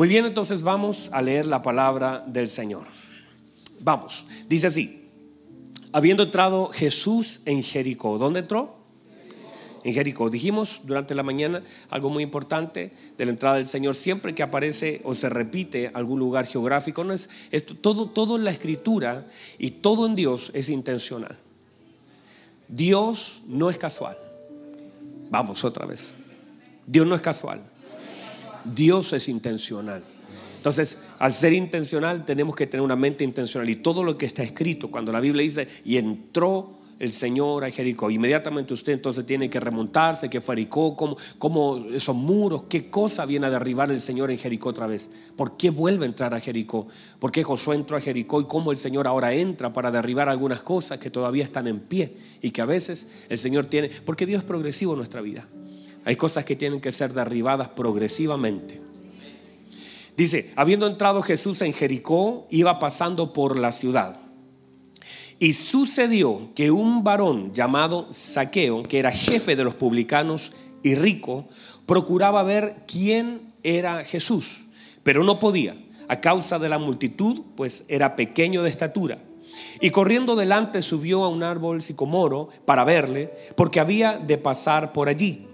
Muy bien, entonces vamos a leer la palabra del Señor. Vamos, dice así, habiendo entrado Jesús en Jericó, ¿dónde entró? En Jericó. Dijimos durante la mañana algo muy importante de la entrada del Señor. Siempre que aparece o se repite algún lugar geográfico, todo, todo en la escritura y todo en Dios es intencional. Dios no es casual. Vamos otra vez. Dios no es casual. Dios es intencional. Entonces, al ser intencional, tenemos que tener una mente intencional. Y todo lo que está escrito, cuando la Biblia dice, y entró el Señor a Jericó, inmediatamente usted entonces tiene que remontarse, que fue Jericó, cómo, esos muros, qué cosa viene a derribar el Señor en Jericó otra vez. ¿Por qué vuelve a entrar a Jericó? ¿Por qué Josué entró a Jericó y cómo el Señor ahora entra para derribar algunas cosas que todavía están en pie y que a veces el Señor tiene, porque Dios es progresivo en nuestra vida. Hay cosas que tienen que ser derribadas progresivamente. Dice, habiendo entrado Jesús en Jericó, iba pasando por la ciudad. Y sucedió que un varón llamado Saqueo, que era jefe de los publicanos y rico, procuraba ver quién era Jesús, pero no podía, a causa de la multitud, pues era pequeño de estatura. Y corriendo delante subió a un árbol sicomoro para verle, porque había de pasar por allí.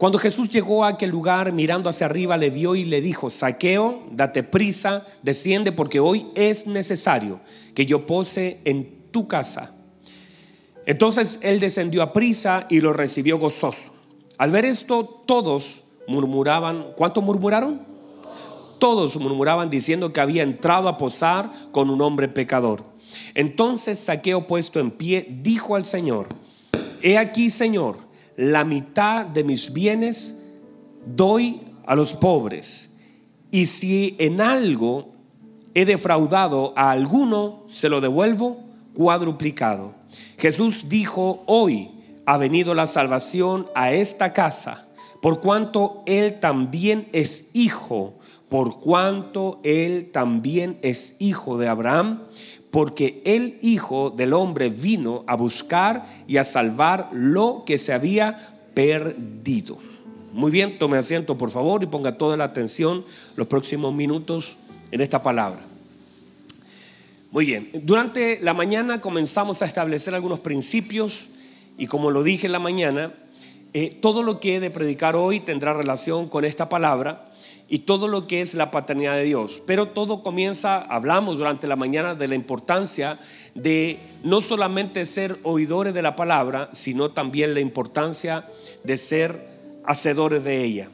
Cuando Jesús llegó a aquel lugar, mirando hacia arriba, le vio y le dijo, Saqueo, date prisa, desciende, porque hoy es necesario que yo pose en tu casa. Entonces él descendió a prisa y lo recibió gozoso. Al ver esto, todos murmuraban. ¿Cuántos murmuraron? Todos murmuraban diciendo que había entrado a posar con un hombre pecador. Entonces Saqueo puesto en pie dijo al Señor, He aquí, Señor, la mitad de mis bienes doy a los pobres. Y si en algo he defraudado a alguno, se lo devuelvo cuadruplicado. Jesús dijo, hoy ha venido la salvación a esta casa, por cuanto él también es hijo, por cuanto él también es hijo de Abraham, porque el Hijo del Hombre vino a buscar y a salvar lo que se había perdido. Muy bien, tome asiento por favor y ponga toda la atención los próximos minutos en esta palabra. Muy bien, durante la mañana comenzamos a establecer algunos principios y como lo dije en la mañana, eh, todo lo que he de predicar hoy tendrá relación con esta palabra y todo lo que es la paternidad de Dios. Pero todo comienza, hablamos durante la mañana de la importancia de no solamente ser oidores de la palabra, sino también la importancia de ser hacedores de ella.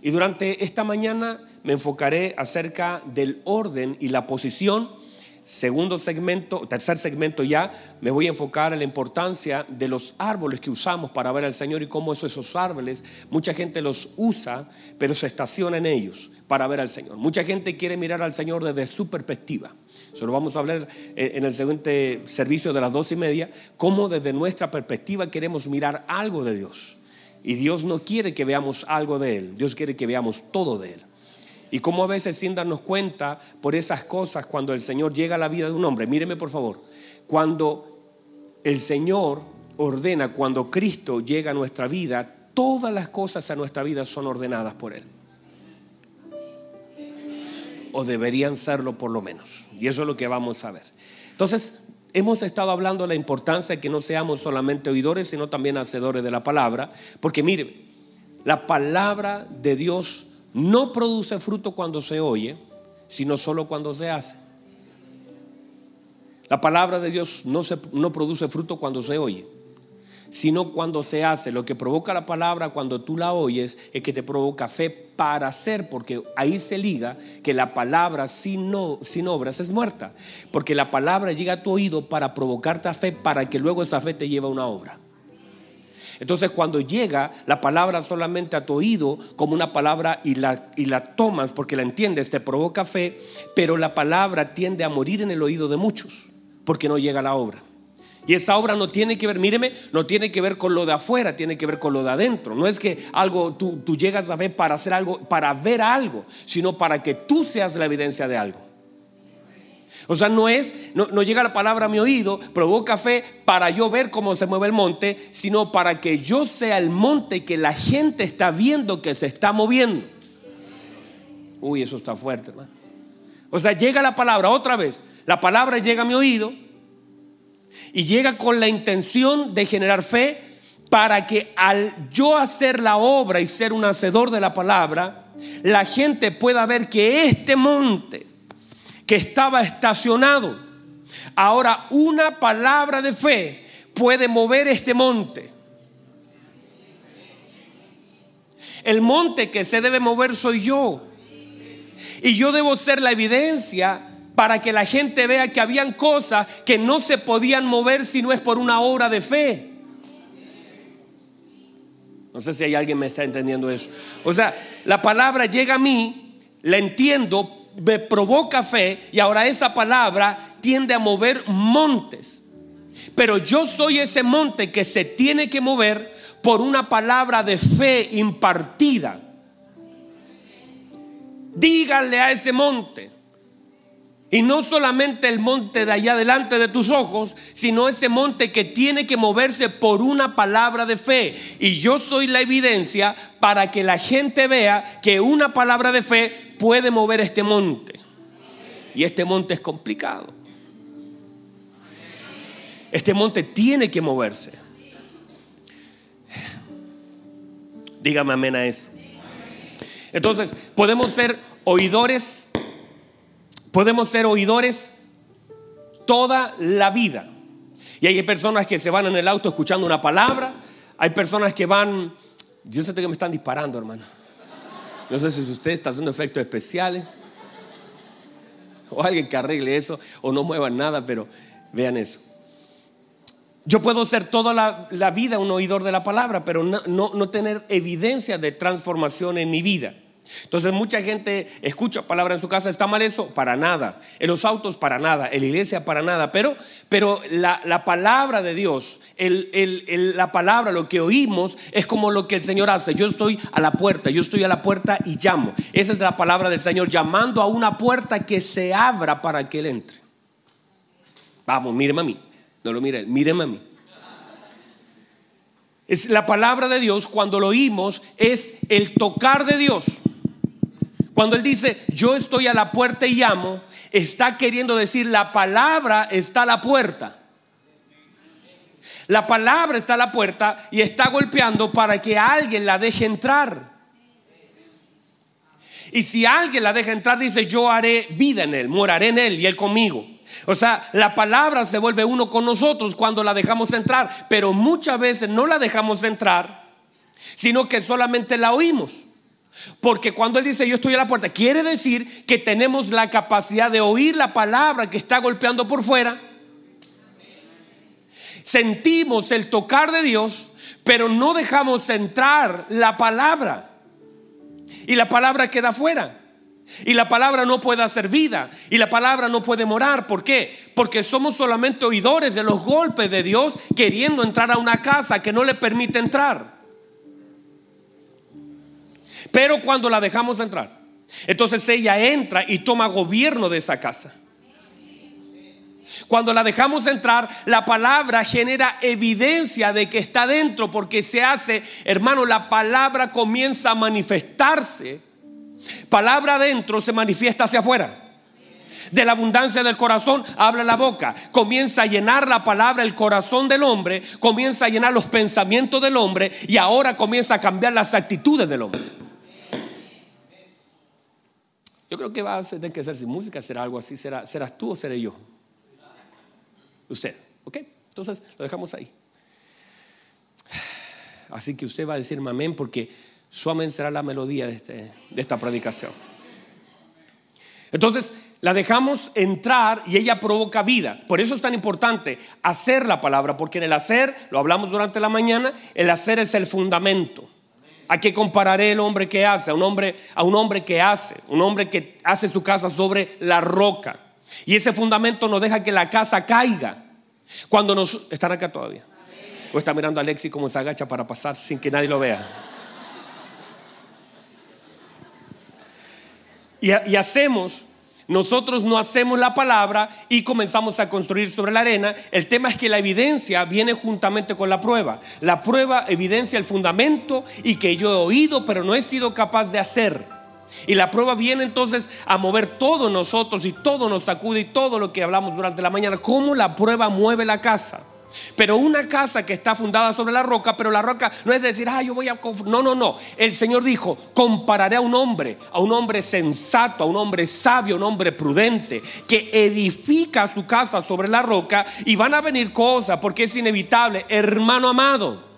Y durante esta mañana me enfocaré acerca del orden y la posición Segundo segmento, tercer segmento ya, me voy a enfocar en la importancia de los árboles que usamos para ver al Señor y cómo esos árboles, mucha gente los usa, pero se estaciona en ellos para ver al Señor. Mucha gente quiere mirar al Señor desde su perspectiva. Eso lo vamos a hablar eh, en el siguiente servicio de las dos y media, cómo desde nuestra perspectiva queremos mirar algo de Dios. Y Dios no quiere que veamos algo de Él, Dios quiere que veamos todo de Él. Y cómo a veces sin darnos cuenta por esas cosas cuando el Señor llega a la vida de un hombre. Míreme por favor. Cuando el Señor ordena, cuando Cristo llega a nuestra vida, todas las cosas a nuestra vida son ordenadas por Él. O deberían serlo por lo menos. Y eso es lo que vamos a ver. Entonces, hemos estado hablando de la importancia de que no seamos solamente oidores, sino también hacedores de la palabra. Porque mire, la palabra de Dios no produce fruto cuando se oye, sino solo cuando se hace. La palabra de Dios no, se, no produce fruto cuando se oye, sino cuando se hace. Lo que provoca la palabra cuando tú la oyes es que te provoca fe para hacer, porque ahí se liga que la palabra sin, no, sin obras es muerta, porque la palabra llega a tu oído para provocarte a fe, para que luego esa fe te lleve a una obra. Entonces cuando llega la palabra solamente a tu oído como una palabra y la, y la tomas porque la entiendes, te provoca fe, pero la palabra tiende a morir en el oído de muchos porque no llega a la obra. Y esa obra no tiene que ver, míreme, no tiene que ver con lo de afuera, tiene que ver con lo de adentro. No es que algo, tú, tú llegas a ver para hacer algo, para ver algo, sino para que tú seas la evidencia de algo. O sea, no es, no, llega la palabra a mi oído, provoca fe para yo ver cómo se mueve el monte, sino para que yo sea el monte que la gente está viendo que se está moviendo. Uy, eso está fuerte, hermano. O sea, llega la palabra otra vez. La palabra llega a mi oído y llega con la intención de generar fe para que al yo hacer la obra y ser un hacedor de la palabra, la gente pueda ver que este monte que estaba estacionado, ahora una palabra de fe puede mover este monte. El monte que se debe mover soy yo. Y yo debo ser la evidencia para que la gente vea que habían cosas que no se podían mover si no es por una obra de fe. No sé si hay alguien me está entendiendo eso. O sea, la palabra llega a mí, la entiendo, me provoca fe y ahora esa palabra tiende a mover montes. Pero yo soy ese monte que se tiene que mover por una palabra de fe impartida. Díganle a ese monte. Y no solamente el monte de allá delante de tus ojos, sino ese monte que tiene que moverse por una palabra de fe. Y yo soy la evidencia para que la gente vea que una palabra de fe puede mover este monte. Y este monte es complicado. Este monte tiene que moverse. Dígame amén a eso. Entonces, podemos ser oidores Podemos ser oidores toda la vida. Y hay personas que se van en el auto escuchando una palabra. Hay personas que van... Yo sé que me están disparando, hermano. No sé si usted está haciendo efectos especiales. O alguien que arregle eso. O no muevan nada, pero vean eso. Yo puedo ser toda la, vida un oidor de la palabra, pero no, no tener evidencia de transformación en mi vida. Entonces mucha gente escucha palabra en su casa, ¿está mal eso? Para nada. En los autos, para nada. En la iglesia, para nada. Pero, pero la, palabra de Dios, la palabra, lo que oímos, es como lo que el Señor hace. Yo estoy a la puerta, yo estoy a la puerta y llamo. Esa es la palabra del Señor, llamando a una puerta que se abra para que Él entre. Vamos, míreme a mí. No lo mire, míreme a mí. Es la palabra de Dios, cuando lo oímos, es el tocar de Dios. Cuando Él dice, yo estoy a la puerta y llamo, está queriendo decir, la palabra está a la puerta. La palabra está a la puerta y está golpeando para que alguien la deje entrar. Y si alguien la deja entrar, dice, yo haré vida en Él, moraré en Él y Él conmigo. O sea, la palabra se vuelve uno con nosotros cuando la dejamos entrar, pero muchas veces no la dejamos entrar, sino que solamente la oímos. Porque cuando Él dice yo estoy a la puerta, quiere decir que tenemos la capacidad de oír la palabra que está golpeando por fuera. Sentimos el tocar de Dios, pero no dejamos entrar la palabra. Y la palabra queda fuera. Y la palabra no puede hacer vida. Y la palabra no puede morar. ¿Por qué? Porque somos solamente oidores de los golpes de Dios queriendo entrar a una casa que no le permite entrar. Pero cuando la dejamos entrar, entonces ella entra y toma gobierno de esa casa. Cuando la dejamos entrar, la palabra genera evidencia de que está dentro porque se hace, hermano, la palabra comienza a manifestarse. Palabra adentro se manifiesta hacia afuera. De la abundancia del corazón habla la boca. Comienza a llenar la palabra el corazón del hombre, comienza a llenar los pensamientos del hombre y ahora comienza a cambiar las actitudes del hombre. Yo creo que va a tener que ser sin música, será algo así, será, serás tú o seré yo. Usted, ¿ok? Entonces lo dejamos ahí. Así que usted va a decirme amén porque su amén será la melodía de, este, de esta predicación. Entonces la dejamos entrar y ella provoca vida. Por eso es tan importante hacer la palabra, porque en el hacer, lo hablamos durante la mañana, el hacer es el fundamento. ¿A qué compararé el hombre que hace? A un hombre, a un hombre que hace, un hombre que hace su casa sobre la roca. Y ese fundamento no deja que la casa caiga. Cuando nos están acá todavía. O está mirando a Alexi como se agacha para pasar sin que nadie lo vea. Y hacemos nosotros no hacemos la palabra y comenzamos a construir sobre la arena. El tema es que la evidencia viene juntamente con la prueba. La prueba evidencia el fundamento y que yo he oído pero no he sido capaz de hacer. Y la prueba viene entonces a mover todo nosotros y todo nos sacude y todo lo que hablamos durante la mañana. ¿Cómo la prueba mueve la casa? Pero una casa que está fundada sobre la roca, pero la roca no es decir, ah, yo voy a... No, no, no. El Señor dijo, compararé a un hombre, a un hombre sensato, a un hombre sabio, a un hombre prudente, que edifica su casa sobre la roca y van a venir cosas porque es inevitable. Hermano amado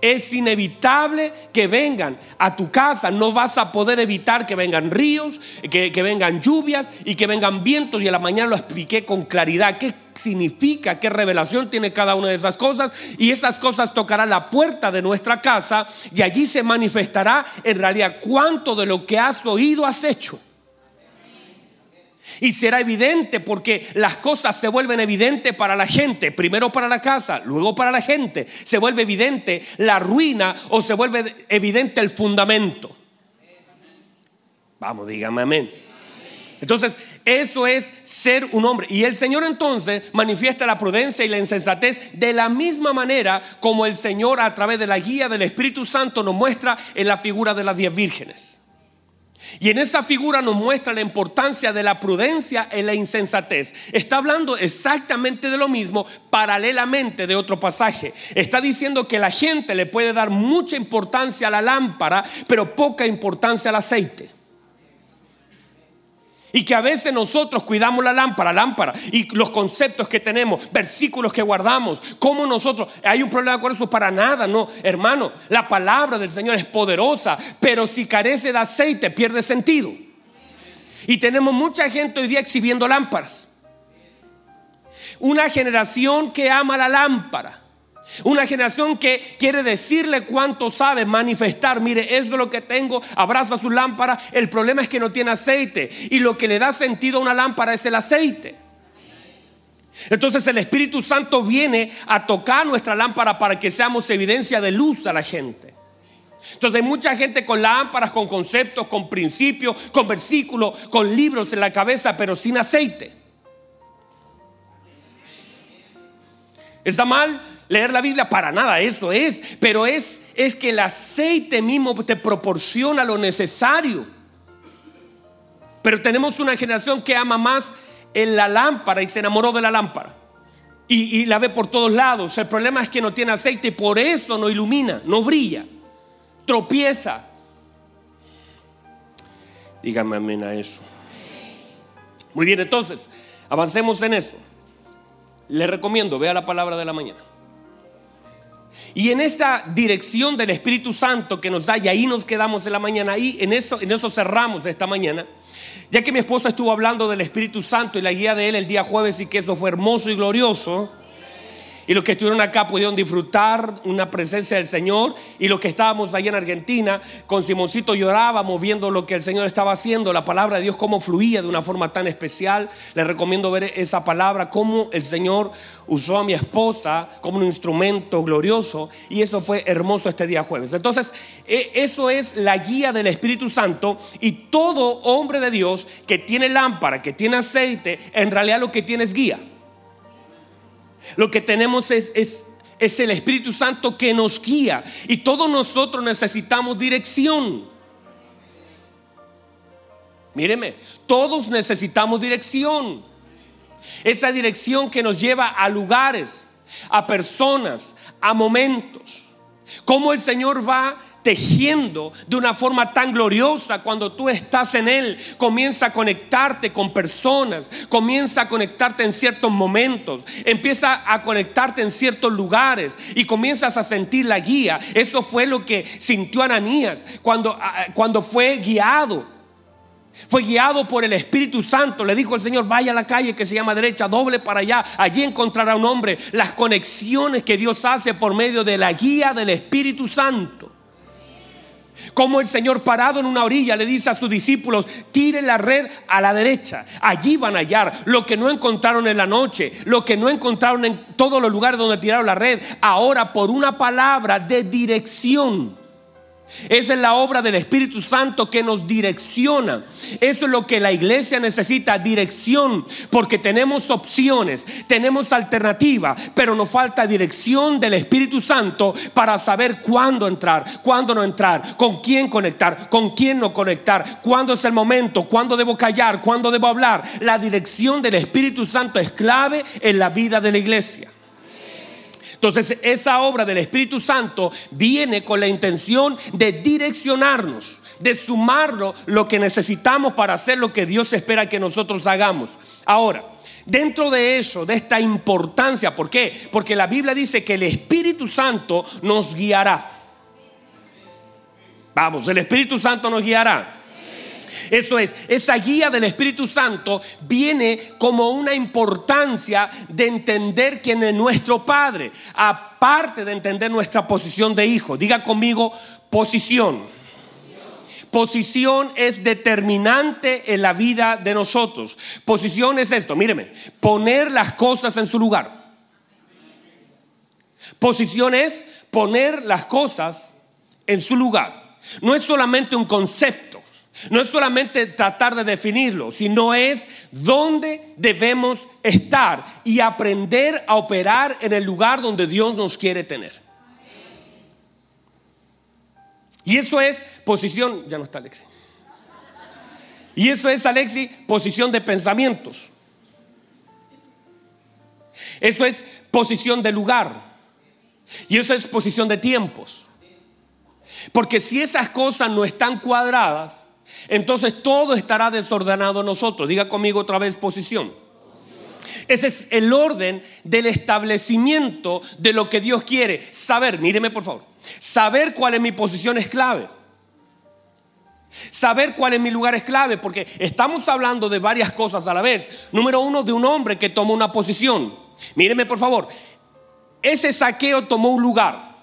es inevitable que vengan a tu casa. No vas a poder evitar que vengan ríos, que, vengan lluvias y que vengan vientos. Y a la mañana lo expliqué con claridad. ¿Qué significa? ¿Qué revelación tiene cada una de esas cosas? Y esas cosas tocarán la puerta de nuestra casa y allí se manifestará en realidad cuánto de lo que has oído has hecho. Y será evidente porque las cosas se vuelven evidentes para la gente, primero para la casa, luego para la gente. Se vuelve evidente la ruina o se vuelve evidente el fundamento. Vamos, dígame amén. Entonces, eso es ser un hombre. Y el Señor entonces manifiesta la prudencia y la insensatez de la misma manera como el Señor a través de la guía del Espíritu Santo nos muestra en la figura de las diez vírgenes. Y en esa figura nos muestra la importancia de la prudencia en la insensatez. Está hablando exactamente de lo mismo paralelamente de otro pasaje. Está diciendo que la gente le puede dar mucha importancia a la lámpara, pero poca importancia al aceite. Y que a veces nosotros cuidamos la lámpara, lámpara, y los conceptos que tenemos, versículos que guardamos, como nosotros, hay un problema con eso para nada, no, hermano, la palabra del Señor es poderosa, pero si carece de aceite pierde sentido. Y tenemos mucha gente hoy día exhibiendo lámparas. Una generación que ama la lámpara una generación que quiere decirle cuánto sabe, manifestar, mire, eso es lo que tengo, abraza su lámpara. El problema es que no tiene aceite. Y lo que le da sentido a una lámpara es el aceite. Entonces el Espíritu Santo viene a tocar nuestra lámpara para que seamos evidencia de luz a la gente. Entonces hay mucha gente con lámparas, con conceptos, con principios, con versículos, con libros en la cabeza, pero sin aceite. ¿Está mal? Leer la Biblia para nada, eso es, pero es, es que el aceite mismo te proporciona lo necesario. Pero tenemos una generación que ama más en la lámpara y se enamoró de la lámpara. Y, y, la ve por todos lados. El problema es que no tiene aceite y por eso no ilumina, no brilla, tropieza. Dígame amén a eso. Muy bien, entonces, avancemos en eso. Le recomiendo, vea la palabra de la mañana. Y en esta dirección del Espíritu Santo que nos da, y ahí nos quedamos en la mañana, ahí en eso, en eso cerramos esta mañana. Ya que mi esposa estuvo hablando del Espíritu Santo y la guía de él el día jueves y que eso fue hermoso y glorioso. Y los que estuvieron acá pudieron disfrutar una presencia del Señor. Y los que estábamos allá en Argentina, con Simoncito llorábamos viendo lo que el Señor estaba haciendo, la palabra de Dios, cómo fluía de una forma tan especial. Les recomiendo ver esa palabra, cómo el Señor usó a mi esposa como un instrumento glorioso. Y eso fue hermoso este día jueves. Entonces, e, eso es la guía del Espíritu Santo. Y todo hombre de Dios que tiene lámpara, que tiene aceite, en realidad lo que tiene es guía. Lo que tenemos es, es, el Espíritu Santo que nos guía. Y todos nosotros necesitamos dirección. Míreme, todos necesitamos dirección. Esa dirección que nos lleva a lugares, a personas, a momentos. Cómo el Señor va tejiendo de una forma tan gloriosa cuando tú estás en Él. Comienza a conectarte con personas, comienza a conectarte en ciertos momentos, empieza a conectarte en ciertos lugares y comienzas a sentir la guía. Eso fue lo que sintió Ananías cuando, cuando fue guiado. Fue guiado por el Espíritu Santo. Le dijo el Señor, vaya a la calle que se llama derecha, doble para allá. Allí encontrará un hombre. Las conexiones que Dios hace por medio de la guía del Espíritu Santo. Como el Señor parado en una orilla le dice a sus discípulos, tiren la red a la derecha. Allí van a hallar lo que no encontraron en la noche, lo que no encontraron en todos los lugares donde tiraron la red. Ahora por una palabra de dirección. Esa es la obra del Espíritu Santo que nos direcciona. Eso es lo que la iglesia necesita, dirección, porque tenemos opciones, tenemos alternativa, pero nos falta dirección del Espíritu Santo para saber cuándo entrar, cuándo no entrar, con quién conectar, con quién no conectar, cuándo es el momento, cuándo debo callar, cuándo debo hablar. La dirección del Espíritu Santo es clave en la vida de la iglesia. Entonces esa obra del Espíritu Santo viene con la intención de direccionarnos, de sumarlo lo que necesitamos para hacer lo que Dios espera que nosotros hagamos. Ahora, dentro de eso, de esta importancia, ¿por qué? Porque la Biblia dice que el Espíritu Santo nos guiará. Vamos, el Espíritu Santo nos guiará. Eso es, esa guía del Espíritu Santo viene como una importancia de entender quién es nuestro Padre, aparte de entender nuestra posición de hijo. Diga conmigo, posición. Posición es determinante en la vida de nosotros. Posición es esto, míreme, poner las cosas en su lugar. Posición es poner las cosas en su lugar. No es solamente un concepto no es solamente tratar de definirlo, sino es dónde debemos estar y aprender a operar en el lugar donde Dios nos quiere tener. Y eso es posición, ya no está Alexi. Y eso es, Alexi, posición de pensamientos. Eso es posición de lugar. Y eso es posición de tiempos. Porque si esas cosas no están cuadradas, entonces todo estará desordenado en nosotros. Diga conmigo otra vez posición. Ese es el orden del establecimiento de lo que Dios quiere. Saber, míreme por favor. Saber cuál es mi posición es clave. Saber cuál es mi lugar es clave porque estamos hablando de varias cosas a la vez. Número uno, de un hombre que tomó una posición. Míreme por favor. Ese saqueo tomó un lugar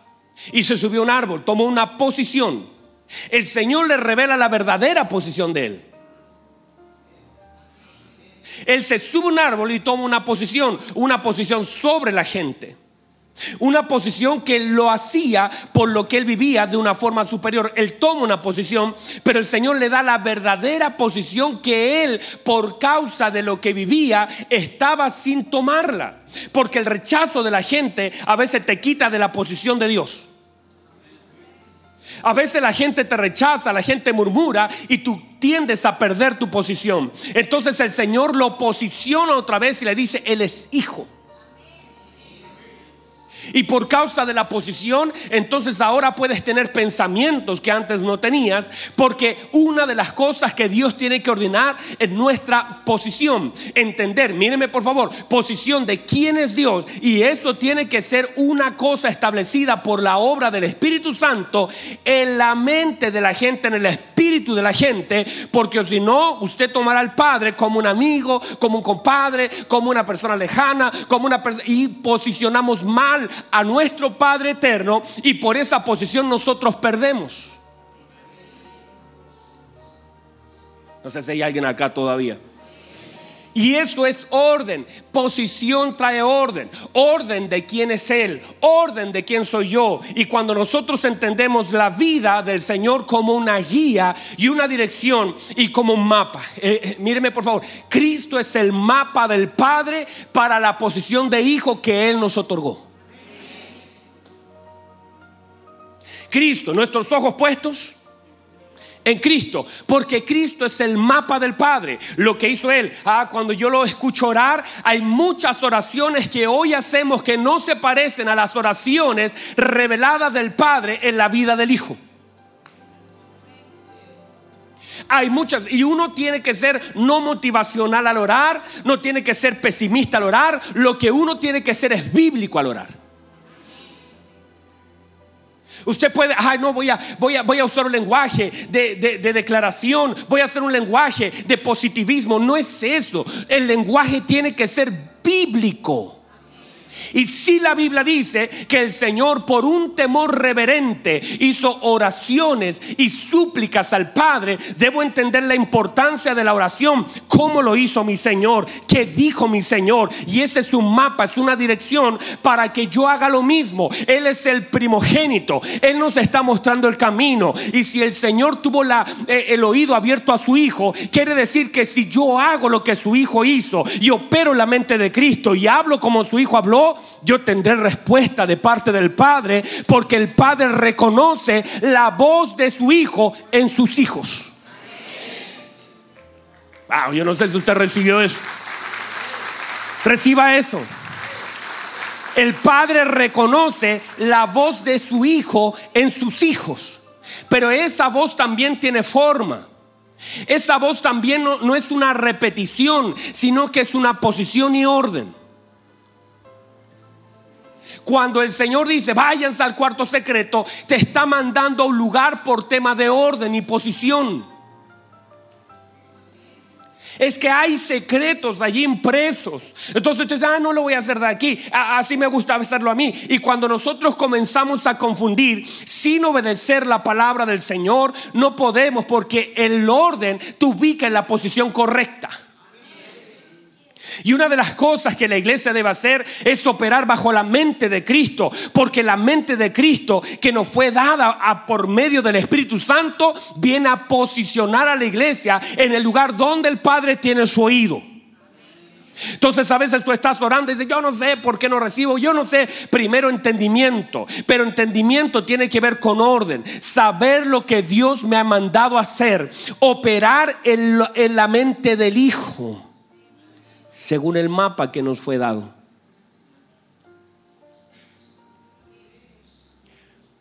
y se subió a un árbol, tomó una posición. El Señor le revela la verdadera posición de él. Él se sube a un árbol y toma una posición, una posición sobre la gente. Una posición que lo hacía por lo que él vivía de una forma superior. Él toma una posición, pero el Señor le da la verdadera posición que él, por causa de lo que vivía, estaba sin tomarla. Porque el rechazo de la gente a veces te quita de la posición de Dios. A veces la gente te rechaza, la gente murmura y tú tiendes a perder tu posición. Entonces el Señor lo posiciona otra vez y le dice, Él es hijo. Y por causa de la posición, entonces ahora puedes tener pensamientos que antes no tenías, porque una de las cosas que Dios tiene que ordenar es nuestra posición. Entender, míreme por favor, posición de quién es Dios. Y eso tiene que ser una cosa establecida por la obra del Espíritu Santo en la mente de la gente, en el espíritu de la gente, porque si no, usted tomará al Padre como un amigo, como un compadre, como una persona lejana, como una persona, y posicionamos mal a nuestro Padre eterno y por esa posición nosotros perdemos. No sé si hay alguien acá todavía. Y eso es orden. Posición trae orden. Orden de quién es Él. Orden de quién soy yo. Y cuando nosotros entendemos la vida del Señor como una guía y una dirección y como un mapa. Eh, eh, míreme por favor. Cristo es el mapa del Padre para la posición de hijo que Él nos otorgó. Cristo, nuestros ojos puestos en Cristo, porque Cristo es el mapa del Padre, lo que hizo Él. Ah, cuando yo lo escucho orar, hay muchas oraciones que hoy hacemos que no se parecen a las oraciones reveladas del Padre en la vida del Hijo. Hay muchas y uno tiene que ser no motivacional al orar, no tiene que ser pesimista al orar, lo que uno tiene que ser es bíblico al orar. Usted puede, ay, no, voy a, voy a, usar un lenguaje de, de, declaración, voy a hacer un lenguaje de positivismo. No es eso. El lenguaje tiene que ser bíblico. Y si la Biblia dice que el Señor por un temor reverente hizo oraciones y súplicas al Padre, debo entender la importancia de la oración, cómo lo hizo mi Señor, qué dijo mi Señor. Y ese es un mapa, es una dirección para que yo haga lo mismo. Él es el primogénito, Él nos está mostrando el camino. Y si el Señor tuvo eh, el oído abierto a su Hijo, quiere decir que si yo hago lo que su Hijo hizo y opero la mente de Cristo y hablo como su Hijo habló, yo tendré respuesta de parte del Padre, porque el Padre reconoce la voz de su Hijo en sus hijos. Wow, yo no sé si usted recibió eso. Reciba eso. El Padre reconoce la voz de su Hijo en sus hijos. Pero esa voz también tiene forma. Esa voz también no, no, es una repetición, sino que es una posición y orden. Cuando el Señor dice, váyanse al cuarto secreto, te está mandando a un lugar por tema de orden y posición. Es que hay secretos allí impresos. Entonces usted dice, ah, no lo voy a hacer de aquí. Así me gusta hacerlo a mí. Y cuando nosotros comenzamos a confundir sin obedecer la palabra del Señor, no podemos porque el orden te ubica en la posición correcta. Y una de las cosas que la iglesia debe hacer es operar bajo la mente de Cristo, porque la mente de Cristo que nos fue dada a por medio del Espíritu Santo viene a posicionar a la iglesia en el lugar donde el Padre tiene su oído. Entonces a veces tú estás orando y dices, yo no sé por qué no recibo, yo no sé, primero entendimiento, pero entendimiento tiene que ver con orden, saber lo que Dios me ha mandado hacer, operar en, en la mente del Hijo según el mapa que nos fue dado.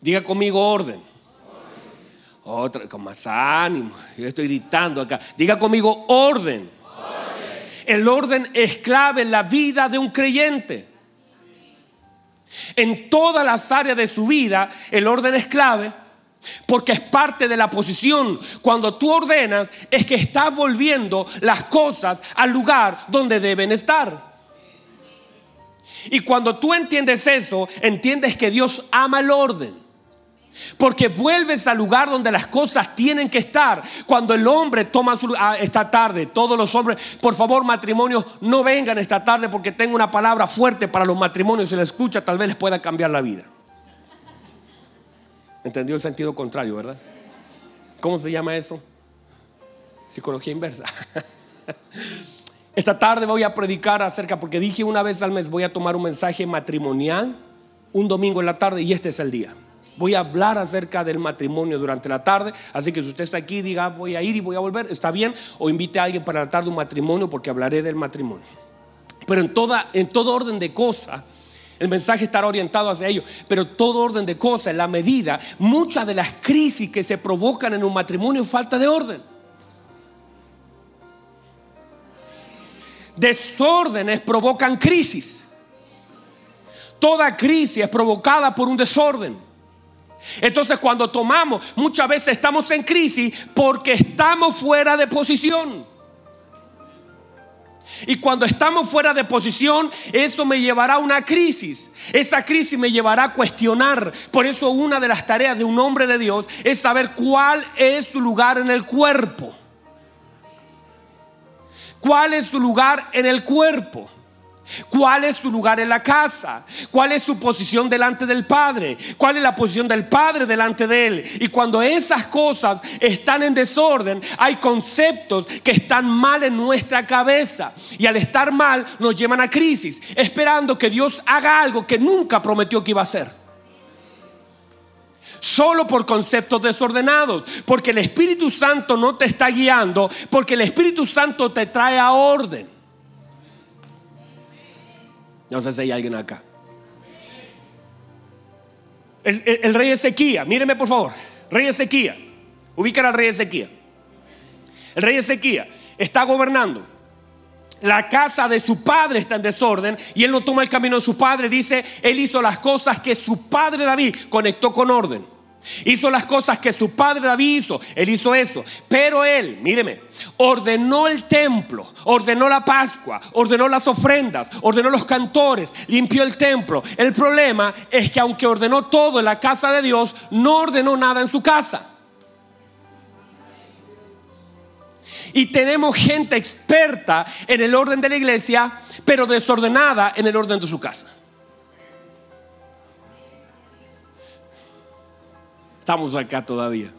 Diga conmigo orden. Otra, con más ánimo. Yo estoy gritando acá. Diga conmigo orden. El orden es clave en la vida de un creyente. En todas las áreas de su vida, el orden es clave. Porque es parte de la posición. Cuando tú ordenas, es que estás volviendo las cosas al lugar donde deben estar. Y cuando tú entiendes eso, entiendes que Dios ama el orden. Porque vuelves al lugar donde las cosas tienen que estar. Cuando el hombre toma su lugar, ah, esta tarde, todos los hombres, por favor, matrimonios, no vengan esta tarde porque tengo una palabra fuerte para los matrimonios. Si la escucha, tal vez les pueda cambiar la vida. Entendió el sentido contrario, ¿verdad? ¿Cómo se llama eso? Psicología inversa. Esta tarde voy a predicar acerca, porque dije una vez al mes voy a tomar un mensaje matrimonial, un domingo en la tarde, y este es el día. Voy a hablar acerca del matrimonio durante la tarde, así que si usted está aquí, diga voy a ir y voy a volver, está bien, o invite a alguien para la tarde un matrimonio, porque hablaré del matrimonio. Pero en, toda, en todo orden de cosas, el mensaje estará orientado hacia ello. Pero todo orden de cosas, la medida, muchas de las crisis que se provocan en un matrimonio falta de orden. Desórdenes provocan crisis. Toda crisis es provocada por un desorden. Entonces cuando tomamos, muchas veces estamos en crisis porque estamos fuera de posición. Y cuando estamos fuera de posición, eso me llevará a una crisis. Esa crisis me llevará a cuestionar. Por eso una de las tareas de un hombre de Dios es saber cuál es su lugar en el cuerpo. ¿Cuál es su lugar en el cuerpo? ¿Cuál es su lugar en la casa? ¿Cuál es su posición delante del Padre? ¿Cuál es la posición del Padre delante de Él? Y cuando esas cosas están en desorden, hay conceptos que están mal en nuestra cabeza. Y al estar mal nos llevan a crisis, esperando que Dios haga algo que nunca prometió que iba a hacer. Solo por conceptos desordenados. Porque el Espíritu Santo no te está guiando. Porque el Espíritu Santo te trae a orden. No sé si hay alguien acá. El, rey Ezequiel, míreme por favor. Rey Ezequiel, ubican al rey Ezequiel. El rey Ezequiel está gobernando. La casa de su padre está en desorden y él no toma el camino de su padre. Dice, él hizo las cosas que su padre David conectó con orden. Hizo las cosas que su padre David hizo. Él hizo eso. Pero él, míreme, ordenó el templo, ordenó la Pascua, ordenó las ofrendas, ordenó los cantores, limpió el templo. El problema es que aunque ordenó todo en la casa de Dios, no ordenó nada en su casa. Y tenemos gente experta en el orden de la iglesia, pero desordenada en el orden de su casa. Estamos acá todavía.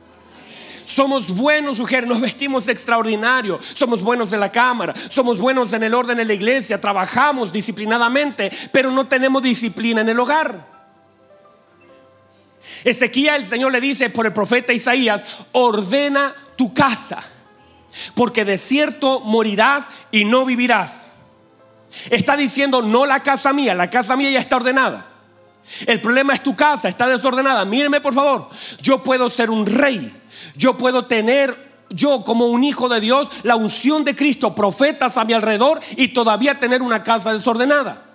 Somos buenos, mujeres, nos vestimos extraordinario, somos buenos en la cámara, somos buenos en el orden en la iglesia, trabajamos disciplinadamente, pero no tenemos disciplina en el hogar. Ezequiel, el Señor le dice por el profeta Isaías, ordena tu casa, porque de cierto morirás y no vivirás. Está diciendo, no la casa mía, la casa mía ya está ordenada. El problema es tu casa, está desordenada. Míreme por favor, yo puedo ser un rey, yo puedo tener yo como un hijo de Dios la unción de Cristo, profetas a mi alrededor y todavía tener una casa desordenada.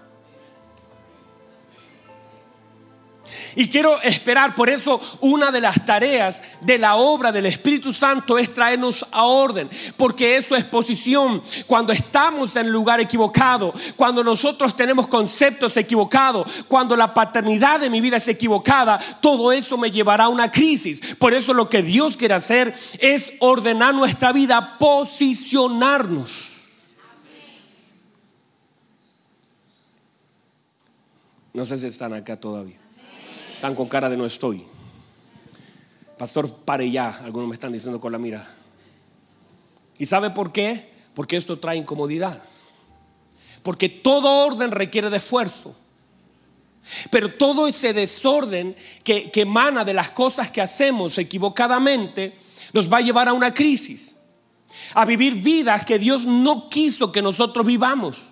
Y quiero esperar, por eso una de las tareas de la obra del Espíritu Santo es traernos a orden, porque eso es posición. Cuando estamos en el lugar equivocado, cuando nosotros tenemos conceptos equivocados, cuando la paternidad de mi vida es equivocada, todo eso me llevará a una crisis. Por eso lo que Dios quiere hacer es ordenar nuestra vida, posicionarnos. No sé si están acá todavía. Están con cara de no estoy. Pastor, pare ya. Algunos me están diciendo con la mira. ¿Y sabe por qué? Porque esto trae incomodidad. Porque todo orden requiere de esfuerzo. Pero todo ese desorden que, que, emana de las cosas que hacemos equivocadamente nos va a llevar a una crisis. A vivir vidas que Dios no quiso que nosotros vivamos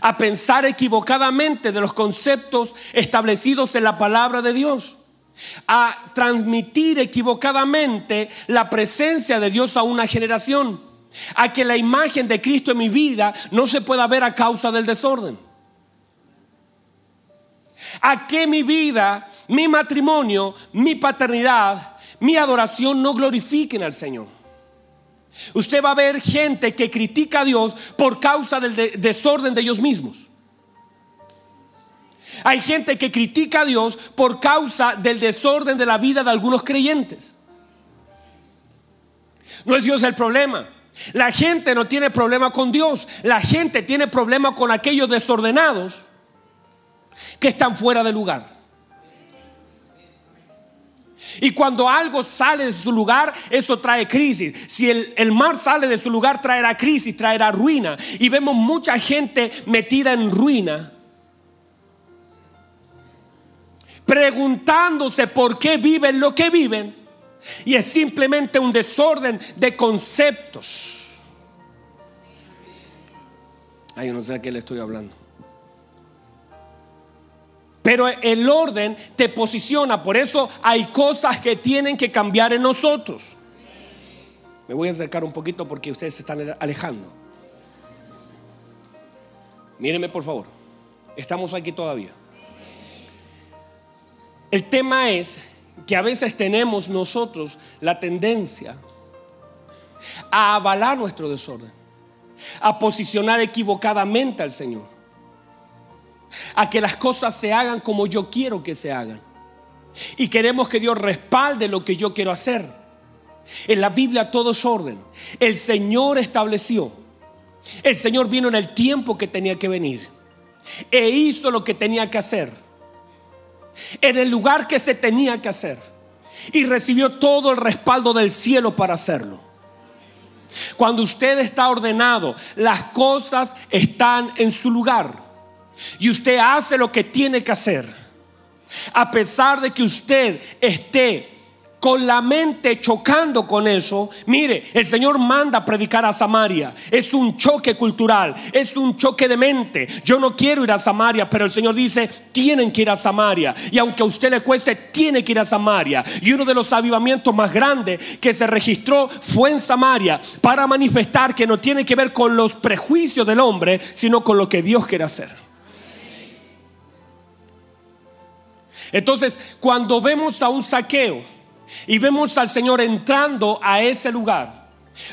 a pensar equivocadamente de los conceptos establecidos en la palabra de Dios, a transmitir equivocadamente la presencia de Dios a una generación, a que la imagen de Cristo en mi vida no se pueda ver a causa del desorden. A que mi vida, mi matrimonio, mi paternidad, mi adoración no glorifiquen al Señor. Usted va a ver gente que critica a Dios por causa del desorden de ellos mismos. Hay gente que critica a Dios por causa del desorden de la vida de algunos creyentes. No es Dios el problema. La gente no tiene problema con Dios. La gente tiene problema con aquellos desordenados que están fuera de lugar. Y cuando algo sale de su lugar, eso trae crisis. Si el, mar sale de su lugar, traerá crisis, traerá ruina. Y vemos mucha gente metida en ruina. Preguntándose por qué viven lo que viven. Y es simplemente un desorden de conceptos. Ay, no sé a qué le estoy hablando. Pero el orden te posiciona, por eso hay cosas que tienen que cambiar en nosotros. Me voy a acercar un poquito porque ustedes se están alejando. Mírenme por favor, estamos aquí todavía. El tema es que a veces tenemos nosotros la tendencia a avalar nuestro desorden, a posicionar equivocadamente al Señor a que las cosas se hagan como yo quiero que se hagan. Y queremos que Dios respalde lo que yo quiero hacer. En la Biblia todo es orden. El Señor estableció. El Señor vino en el tiempo que tenía que venir. E hizo lo que tenía que hacer. En el lugar que se tenía que hacer. Y recibió todo el respaldo del cielo para hacerlo. Cuando usted está ordenado, las cosas están en su lugar y usted hace lo que tiene que hacer, a pesar de que usted esté con la mente chocando con eso, mire, el Señor manda a predicar a Samaria. Es un choque cultural, es un choque de mente. Yo no quiero ir a Samaria, pero el Señor dice, tienen que ir a Samaria. Y aunque a usted le cueste, tiene que ir a Samaria. Y uno de los avivamientos más grandes que se registró fue en Samaria para manifestar que no tiene que ver con los prejuicios del hombre, sino con lo que Dios quiere hacer. Entonces, cuando vemos a un saqueo y vemos al Señor entrando a ese lugar,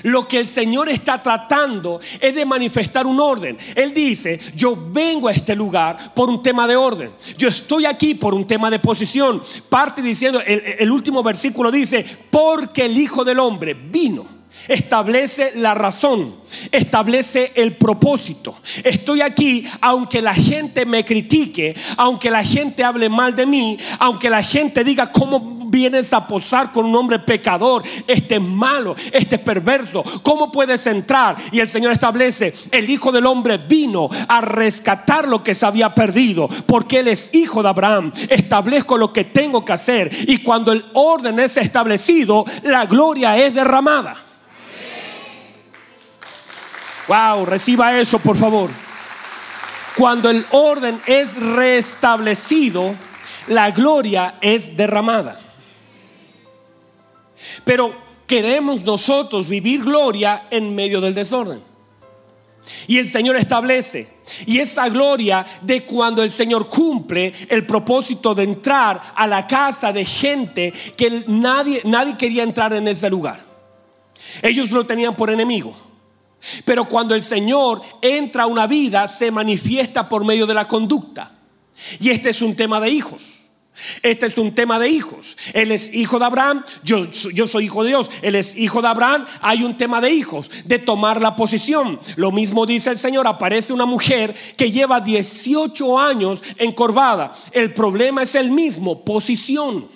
lo que el Señor está tratando es de manifestar un orden. Él dice, yo vengo a este lugar por un tema de orden. Yo estoy aquí por un tema de posición. Parte diciendo, el, el último versículo dice, porque el Hijo del Hombre vino establece la razón, establece el propósito. Estoy aquí aunque la gente me critique, aunque la gente hable mal de mí, aunque la gente diga cómo vienes a posar con un hombre pecador, este es malo, este es perverso, ¿cómo puedes entrar? Y el Señor establece, el Hijo del Hombre vino a rescatar lo que se había perdido, porque Él es hijo de Abraham, establezco lo que tengo que hacer y cuando el orden es establecido, la gloria es derramada. Wow, reciba eso por favor. Cuando el orden es restablecido, la gloria es derramada. Pero queremos nosotros vivir gloria en medio del desorden. Y el Señor establece, y esa gloria de cuando el Señor cumple el propósito de entrar a la casa de gente que nadie, nadie quería entrar en ese lugar. Ellos lo tenían por enemigo. Pero cuando el Señor entra a una vida, se manifiesta por medio de la conducta. Y este es un tema de hijos. Este es un tema de hijos. Él es hijo de Abraham, yo, yo, soy hijo de Dios. Él es hijo de Abraham. Hay un tema de hijos, de tomar la posición. Lo mismo dice el Señor. Aparece una mujer que lleva 18 años encorvada. El problema es el mismo, posición.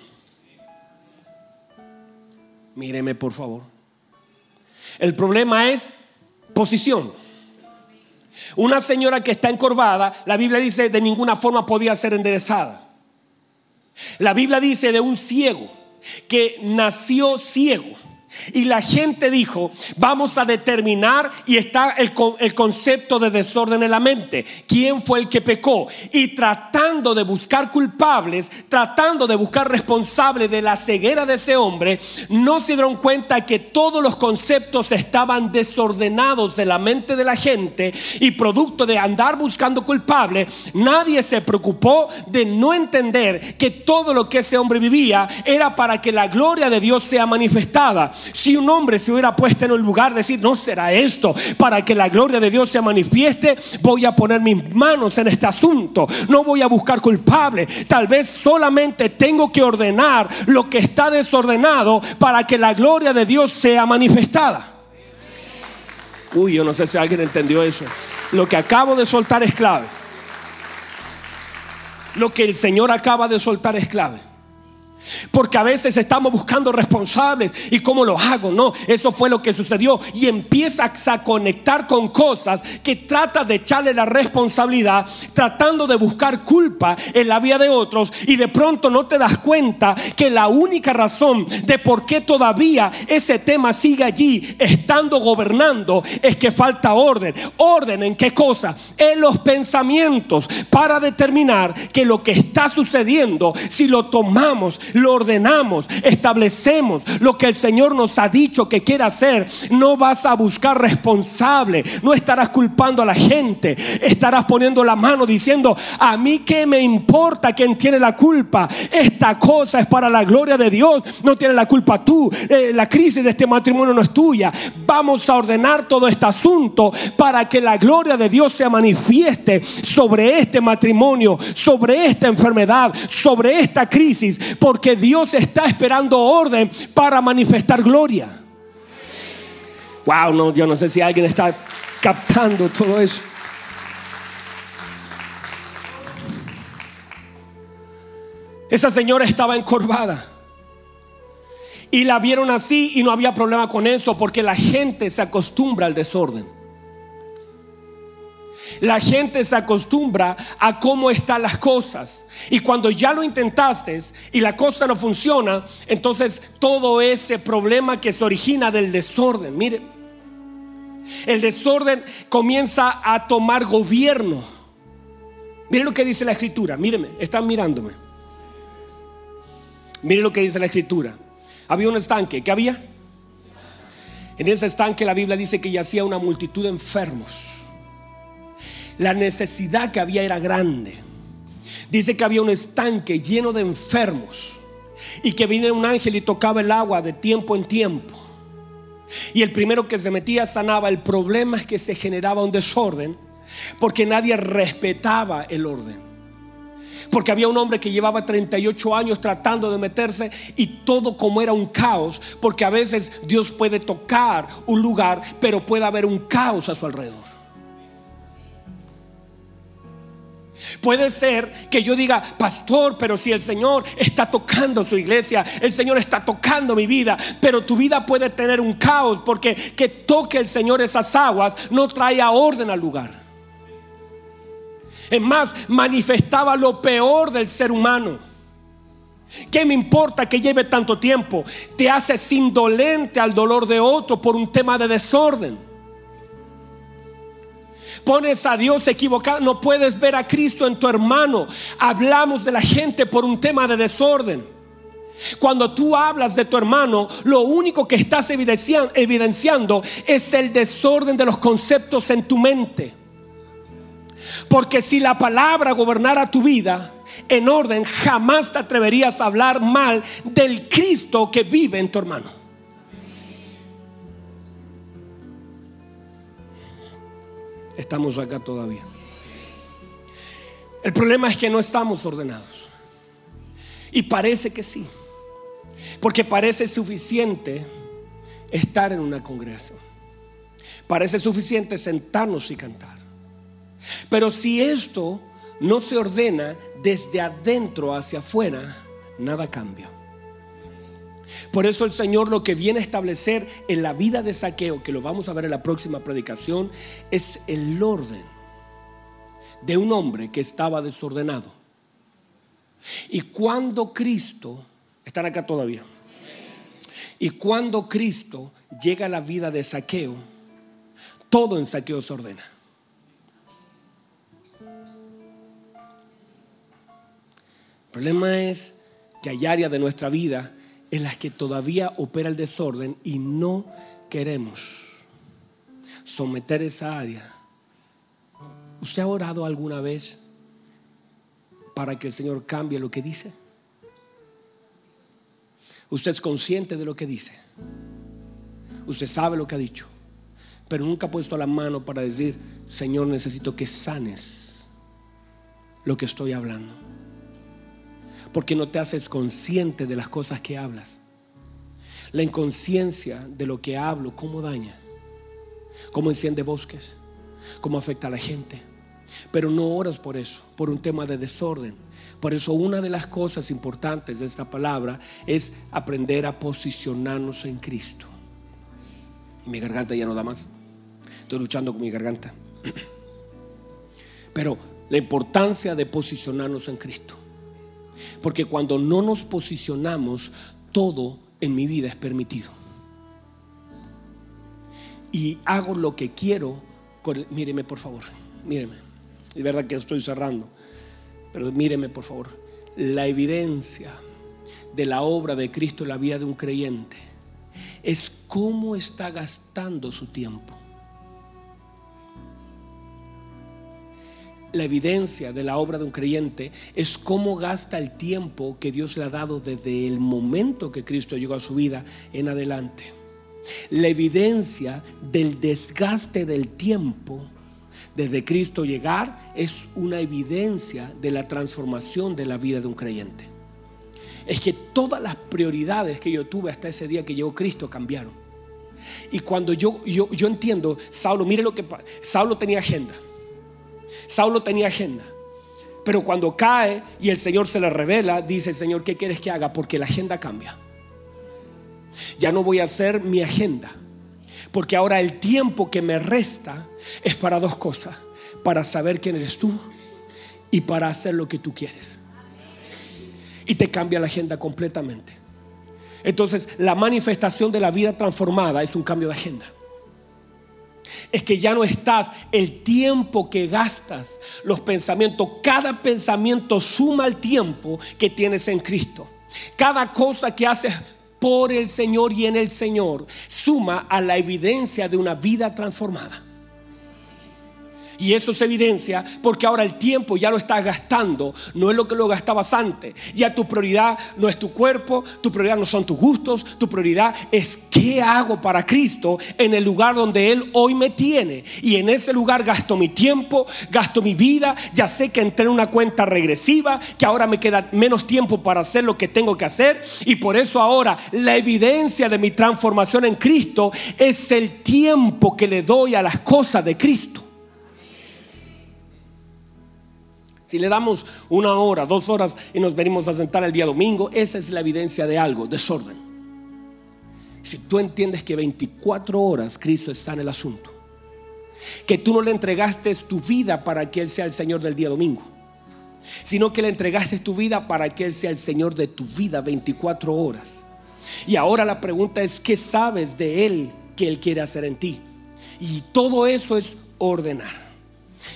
Míreme por favor. El problema es posición. Una señora que está encorvada, la Biblia dice, de ninguna forma podía ser enderezada. La Biblia dice de un ciego que nació ciego y la gente dijo, vamos a determinar, y está el, el, concepto de desorden en la mente, quién fue el que pecó. Y tratando de buscar culpables, tratando de buscar responsables de la ceguera de ese hombre, no se dieron cuenta que todos los conceptos estaban desordenados en la mente de la gente y producto de andar buscando culpables, nadie se preocupó de no entender que todo lo que ese hombre vivía era para que la gloria de Dios sea manifestada. Si un hombre se hubiera puesto en un lugar, decir, no será esto, para que la gloria de Dios se manifieste, voy a poner mis manos en este asunto, no voy a buscar culpable, tal vez solamente tengo que ordenar lo que está desordenado para que la gloria de Dios sea manifestada. Uy, yo no sé si alguien entendió eso. Lo que acabo de soltar es clave. Lo que el Señor acaba de soltar es clave. Porque a veces estamos buscando responsables y cómo lo hago. No, eso fue lo que sucedió. Y empiezas a conectar con cosas que trata de echarle la responsabilidad, tratando de buscar culpa en la vida de otros. Y de pronto no te das cuenta que la única razón de por qué todavía ese tema sigue allí, estando gobernando, es que falta orden. ¿Orden en qué cosa? En los pensamientos para determinar que lo que está sucediendo, si lo tomamos, lo ordenamos, establecemos lo que el Señor nos ha dicho que quiere hacer, no vas a buscar responsable, no estarás culpando a la gente, estarás poniendo la mano diciendo, a mí que me importa quién tiene la culpa, esta cosa es para la gloria de Dios, no tiene la culpa tú, eh, la crisis de este matrimonio no es tuya, vamos a ordenar todo este asunto para que la gloria de Dios se manifieste sobre este matrimonio, sobre esta enfermedad, sobre esta crisis, porque Dios está esperando orden para manifestar gloria. Wow, no, yo no sé si alguien está captando todo eso. Esa señora estaba encorvada. Y la vieron así y no había problema con eso porque la gente se acostumbra al desorden. La gente se acostumbra a cómo están las cosas. Y cuando ya lo intentaste y la cosa no funciona, entonces todo ese problema que se origina del desorden, mire, el desorden comienza a tomar gobierno. Mire lo que dice la escritura, míreme, están mirándome. Mire lo que dice la escritura. Había un estanque, ¿qué había? En ese estanque la Biblia dice que yacía una multitud de enfermos. La necesidad que había era grande. Dice que había un estanque lleno de enfermos y que vino un ángel y tocaba el agua de tiempo en tiempo. Y el primero que se metía sanaba. El problema es que se generaba un desorden porque nadie respetaba el orden. Porque había un hombre que llevaba 38 años tratando de meterse y todo como era un caos. Porque a veces Dios puede tocar un lugar, pero puede haber un caos a su alrededor. Puede ser que yo diga, pastor, pero si el Señor está tocando su iglesia, el Señor está tocando mi vida, pero tu vida puede tener un caos porque que toque el Señor esas aguas no trae orden al lugar. Es más, manifestaba lo peor del ser humano. ¿Qué me importa que lleve tanto tiempo? Te haces indolente al dolor de otro por un tema de desorden. Pones a Dios equivocado, no puedes ver a Cristo en tu hermano. Hablamos de la gente por un tema de desorden. Cuando tú hablas de tu hermano, lo único que estás evidenciando es el desorden de los conceptos en tu mente. Porque si la palabra gobernara tu vida en orden, jamás te atreverías a hablar mal del Cristo que vive en tu hermano. Estamos acá todavía. El problema es que no estamos ordenados. Y parece que sí. Porque parece suficiente estar en una congregación. Parece suficiente sentarnos y cantar. Pero si esto no se ordena desde adentro hacia afuera, nada cambia. Por eso el Señor lo que viene a establecer en la vida de saqueo, que lo vamos a ver en la próxima predicación, es el orden de un hombre que estaba desordenado. Y cuando Cristo, están acá todavía, y cuando Cristo llega a la vida de saqueo, todo en saqueo se ordena. El problema es que hay áreas de nuestra vida en las que todavía opera el desorden y no queremos someter esa área. ¿Usted ha orado alguna vez para que el Señor cambie lo que dice? Usted es consciente de lo que dice. Usted sabe lo que ha dicho. Pero nunca ha puesto la mano para decir, Señor, necesito que sanes lo que estoy hablando porque no te haces consciente de las cosas que hablas. La inconsciencia de lo que hablo, cómo daña, cómo enciende bosques, cómo afecta a la gente. Pero no oras por eso, por un tema de desorden. Por eso una de las cosas importantes de esta palabra es aprender a posicionarnos en Cristo. Mi garganta ya no da más. Estoy luchando con mi garganta. Pero la importancia de posicionarnos en Cristo. Porque cuando no nos posicionamos, todo en mi vida es permitido. Y hago lo que quiero. míreme por favor, míreme. Es verdad que estoy cerrando, pero míreme por favor. La evidencia de la obra de Cristo en la vida de un creyente es cómo está gastando su tiempo. La evidencia de la obra de un creyente es cómo gasta el tiempo que Dios le ha dado desde el momento que Cristo llegó a su vida en adelante. La evidencia del desgaste del tiempo desde Cristo llegar es una evidencia de la transformación de la vida de un creyente. Es que todas las prioridades que yo tuve hasta ese día que llegó Cristo cambiaron. Y cuando yo, yo, yo entiendo, Saulo, mire lo que Saulo tenía agenda. Saulo tenía agenda. Pero cuando cae y el Señor se le revela, dice, Señor, ¿qué quieres que haga? Porque la agenda cambia. Ya no voy a hacer mi agenda. Porque ahora el tiempo que me resta es para dos cosas. Para saber quién eres tú y para hacer lo que tú quieres. Y te cambia la agenda completamente. Entonces, la manifestación de la vida transformada es un cambio de agenda es que ya no estás el tiempo que gastas, los pensamientos, cada pensamiento suma el tiempo que tienes en Cristo. Cada cosa que haces por el Señor y en el Señor suma a la evidencia de una vida transformada. Y eso es evidencia porque ahora el tiempo ya lo estás gastando, no es lo que lo gastabas antes. Ya tu prioridad no es tu cuerpo, tu prioridad no son tus gustos, tu prioridad es qué hago para Cristo en el lugar donde Él hoy me tiene. Y en ese lugar gasto mi tiempo, gasto mi vida, ya sé que entré en una cuenta regresiva, que ahora me queda menos tiempo para hacer lo que tengo que hacer. Y por eso ahora la evidencia de mi transformación en Cristo es el tiempo que le doy a las cosas de Cristo. Si le damos una hora, dos horas y nos venimos a sentar el día domingo, esa es la evidencia de algo, desorden. Si tú entiendes que 24 horas Cristo está en el asunto, que tú no le entregaste tu vida para que Él sea el Señor del día domingo, sino que le entregaste tu vida para que Él sea el Señor de tu vida 24 horas. Y ahora la pregunta es, ¿qué sabes de Él que Él quiere hacer en ti? Y todo eso es ordenar.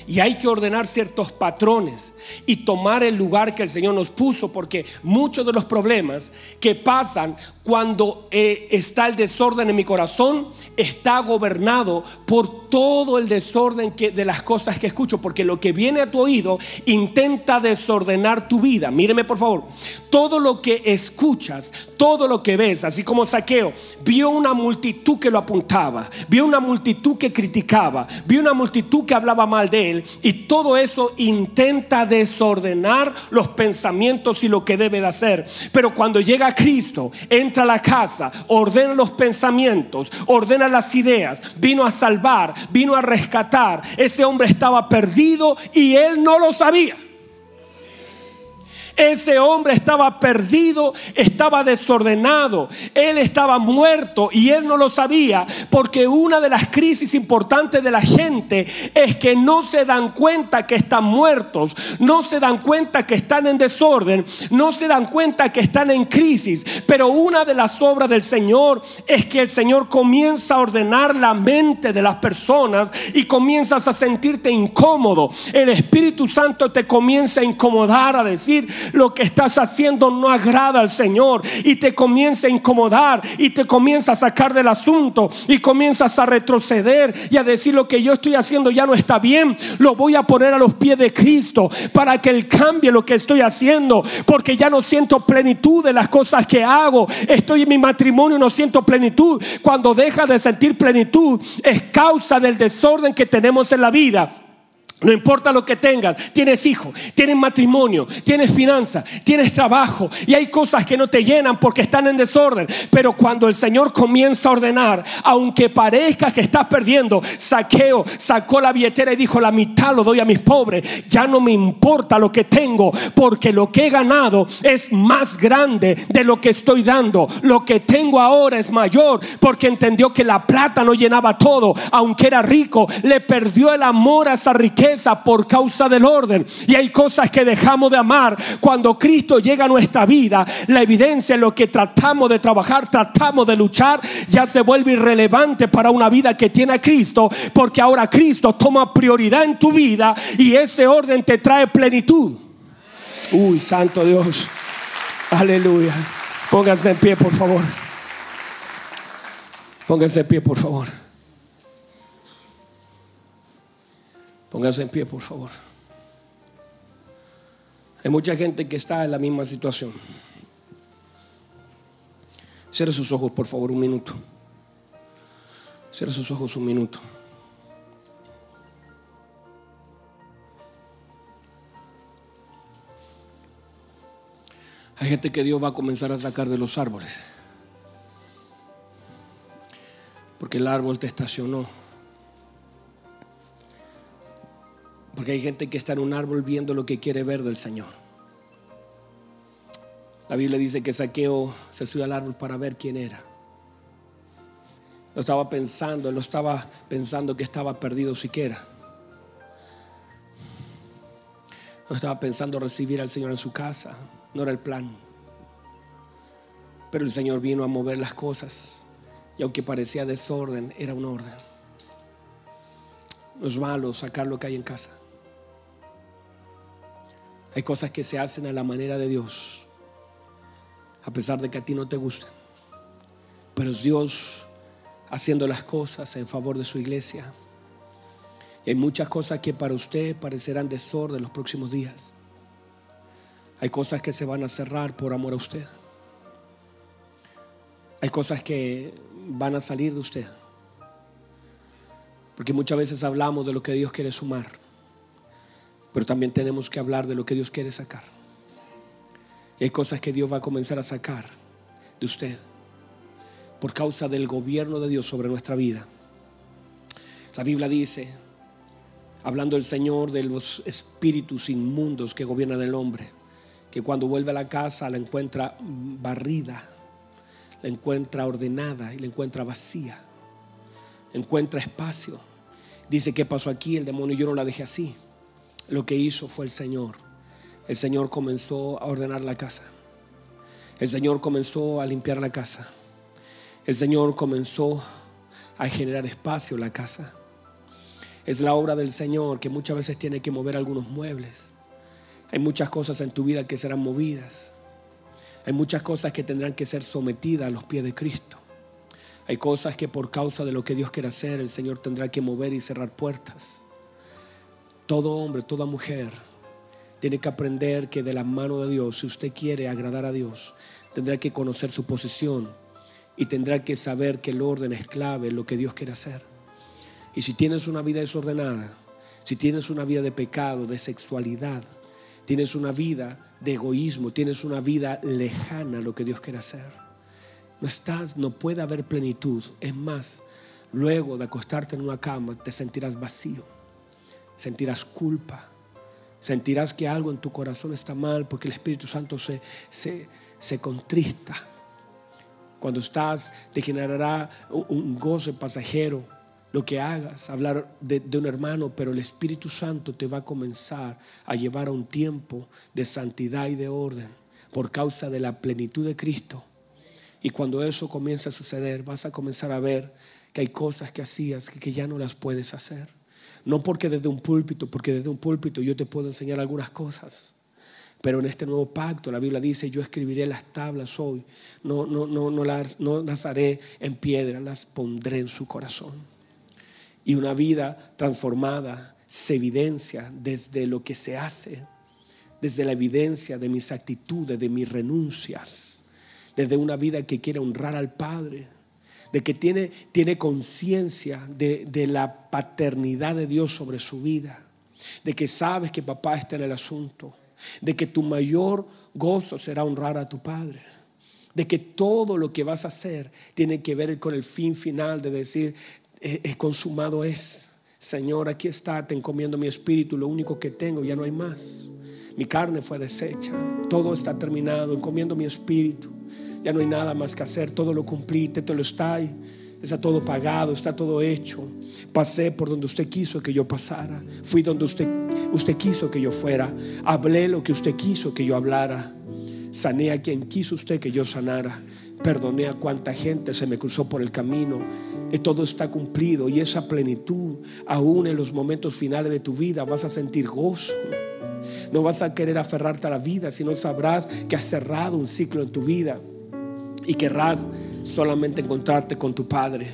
Y hay que ordenar ciertos patrones y tomar el lugar que el Señor nos puso, porque muchos de los problemas que pasan cuando eh, está el desorden en mi corazón, está gobernado por todo el desorden que, de las cosas que escucho, porque lo que viene a tu oído intenta desordenar tu vida. Míreme por favor, todo lo que escuchas, todo lo que ves, así como Saqueo, vio una multitud que lo apuntaba, vio una multitud que criticaba, vio una multitud que hablaba mal de él, y todo eso intenta desordenar los pensamientos y lo que debe de hacer. Pero cuando llega Cristo, entra a la casa, ordena los pensamientos, ordena las ideas, vino a salvar, vino a rescatar. Ese hombre estaba perdido y él no lo sabía. Ese hombre estaba perdido, estaba desordenado, él estaba muerto y él no lo sabía porque una de las crisis importantes de la gente es que no se dan cuenta que están muertos, no se dan cuenta que están en desorden, no se dan cuenta que están en crisis. Pero una de las obras del Señor es que el Señor comienza a ordenar la mente de las personas y comienzas a sentirte incómodo. El Espíritu Santo te comienza a incomodar, a decir, lo que estás haciendo no agrada al Señor y te comienza a incomodar y te comienza a sacar del asunto y comienzas a retroceder y a decir lo que yo estoy haciendo ya no está bien, lo voy a poner a los pies de Cristo para que Él cambie lo que estoy haciendo porque ya no siento plenitud de las cosas que hago, estoy en mi matrimonio no siento plenitud. Cuando deja de sentir plenitud es causa del desorden que tenemos en la vida. No importa lo que tengas, tienes hijos, tienes matrimonio, tienes finanzas, tienes trabajo y hay cosas que no te llenan porque están en desorden. Pero cuando el Señor comienza a ordenar, aunque parezca que estás perdiendo, saqueo, sacó la billetera y dijo, la mitad lo doy a mis pobres. Ya no me importa lo que tengo porque lo que he ganado es más grande de lo que estoy dando. Lo que tengo ahora es mayor porque entendió que la plata no llenaba todo. Aunque era rico, le perdió el amor a esa riqueza por causa del orden. Y hay cosas que dejamos de amar cuando Cristo llega a nuestra vida. La evidencia en lo que tratamos de trabajar, tratamos de luchar, ya se vuelve irrelevante para una vida que tiene a Cristo, porque ahora Cristo toma prioridad en tu vida y ese orden te trae plenitud. Uy, santo Dios. Aleluya. Pónganse en pie, por favor. Pónganse en pie, por favor. Póngase en pie, por favor. Hay mucha gente que está en la misma situación. Cierre sus ojos, por favor, un minuto. Cierre sus ojos un minuto. Hay gente que Dios va a comenzar a sacar de los árboles. Porque el árbol te estacionó. Porque hay gente que está en un árbol viendo lo que quiere ver del Señor. La Biblia dice que Saqueo se subió al árbol para ver quién era. Lo estaba pensando, lo estaba pensando que estaba perdido siquiera. No estaba pensando recibir al Señor en su casa, no era el plan. Pero el Señor vino a mover las cosas y aunque parecía desorden, era un orden. No es malo sacar lo que hay en casa. Hay cosas que se hacen a la manera de Dios, a pesar de que a ti no te gustan. Pero es Dios haciendo las cosas en favor de su iglesia. Hay muchas cosas que para usted parecerán desorden los próximos días. Hay cosas que se van a cerrar por amor a usted. Hay cosas que van a salir de usted. Porque muchas veces hablamos de lo que Dios quiere sumar, pero también tenemos que hablar de lo que Dios quiere sacar. hay cosas que Dios va a comenzar a sacar de usted por causa del gobierno de Dios sobre nuestra vida. La Biblia dice, hablando el Señor de los espíritus inmundos que gobiernan el hombre, que cuando vuelve a la casa la encuentra barrida, la encuentra ordenada y la encuentra vacía, encuentra espacio. Dice, ¿qué pasó aquí? El demonio yo no la dejé así. Lo que hizo fue el Señor. El Señor comenzó a ordenar la casa. El Señor comenzó a limpiar la casa. El Señor comenzó a generar espacio en la casa. Es la obra del Señor que muchas veces tiene que mover algunos muebles. Hay muchas cosas en tu vida que serán movidas. Hay muchas cosas que tendrán que ser sometidas a los pies de Cristo. Hay cosas que por causa de lo que Dios quiere hacer, el Señor tendrá que mover y cerrar puertas. Todo hombre, toda mujer tiene que aprender que de la mano de Dios, si usted quiere agradar a Dios, tendrá que conocer su posición y tendrá que saber que el orden es clave en lo que Dios quiere hacer. Y si tienes una vida desordenada, si tienes una vida de pecado, de sexualidad, tienes una vida de egoísmo, tienes una vida lejana a lo que Dios quiere hacer, no estás, no puede haber plenitud. Es más, luego de acostarte en una cama te sentirás vacío, sentirás culpa, sentirás que algo en tu corazón está mal porque el Espíritu Santo se, se, se contrista. Cuando estás, te generará un goce pasajero lo que hagas, hablar de, un hermano, pero el Espíritu Santo te va a comenzar a llevar a un tiempo de santidad y de orden por causa de la plenitud de Cristo. Y cuando eso comienza a suceder, vas a comenzar a ver que hay cosas que hacías que ya no las puedes hacer. No porque desde un púlpito, porque desde un púlpito yo te puedo enseñar algunas cosas. Pero en este nuevo pacto, la Biblia dice, yo escribiré las tablas hoy. No, no, no, no, las, no las haré en piedra, las pondré en su corazón. Y una vida transformada se evidencia desde lo que se hace, desde la evidencia de mis actitudes, de mis renuncias, desde una vida que quiere honrar al Padre, de que tiene, tiene conciencia de, de la paternidad de Dios sobre su vida, de que sabes que papá está en el asunto, de que tu mayor gozo será honrar a tu Padre de que todo lo que vas a hacer tiene que ver con el fin final de decir, es consumado es. Señor, aquí está, te encomiendo mi espíritu, lo único que tengo, ya no hay más. Mi carne fue deshecha, todo está terminado, encomiendo mi espíritu. Ya no hay nada más que hacer, todo lo cumplí, te lo está. Está todo pagado, está todo hecho. Pasé por donde usted quiso que yo pasara. Fui donde usted, usted quiso que yo fuera. Hablé lo que usted quiso que yo hablara. Sané a quien quiso usted que yo sanara. Perdoné a cuánta gente se me cruzó por el camino. Y todo está cumplido. Y esa plenitud, aún en los momentos finales de tu vida, vas a sentir gozo. No vas a querer aferrarte a la vida, sino sabrás que has cerrado un ciclo en tu vida y querrás solamente encontrarte con tu Padre.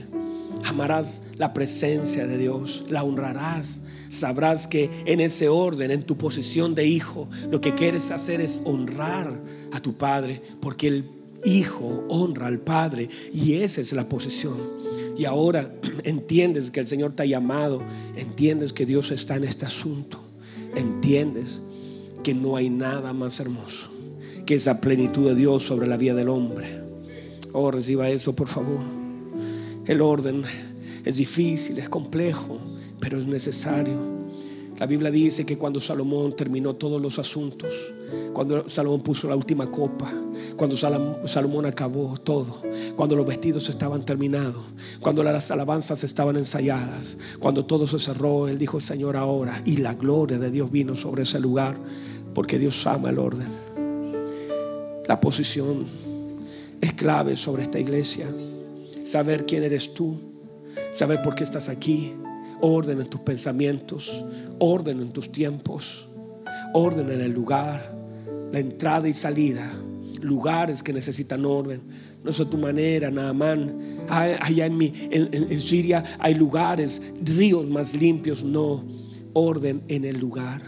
Amarás la presencia de Dios, la honrarás. Sabrás que en ese orden, en tu posición de hijo, lo que quieres hacer es honrar a tu Padre, porque el hijo honra al Padre y esa es la posición. Y ahora entiendes que el Señor te ha llamado, entiendes que Dios está en este asunto, entiendes que no hay nada más hermoso que esa plenitud de Dios sobre la vida del hombre. Oh, reciba eso, por favor. El orden es difícil, es complejo, pero es necesario. La Biblia dice que cuando Salomón terminó todos los asuntos, cuando Salomón puso la última copa, cuando Salomón acabó todo, cuando los vestidos estaban terminados, cuando las alabanzas estaban ensayadas, cuando todo se cerró, él dijo, Señor, ahora, y la gloria de Dios vino sobre ese lugar, porque Dios ama el orden. La posición es clave sobre esta iglesia. Saber quién eres tú, saber por qué estás aquí, orden en tus pensamientos, orden en tus tiempos, orden en el lugar, la entrada y salida, lugares que necesitan orden. No es tu manera, Naamán. Allá en, mi, en Siria hay lugares, ríos más limpios. No, orden en el lugar.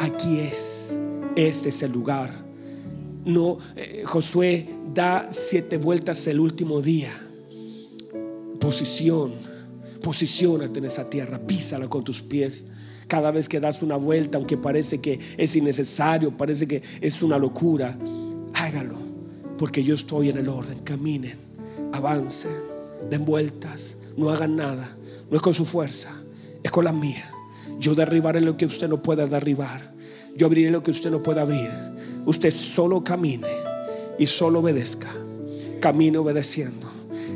Aquí es. Este es el lugar. No, eh, Josué da siete vueltas el último día. Posición, posiciónate en esa tierra, písala con tus pies. Cada vez que das una vuelta, aunque parece que es innecesario, parece que es una locura, hágalo, porque yo estoy en el orden. Caminen, avancen, den vueltas, no hagan nada. No es con su fuerza, es con la mía. Yo derribaré lo que usted no pueda derribar. Yo abriré lo que usted no pueda abrir. Usted solo camine y solo obedezca. Camine obedeciendo.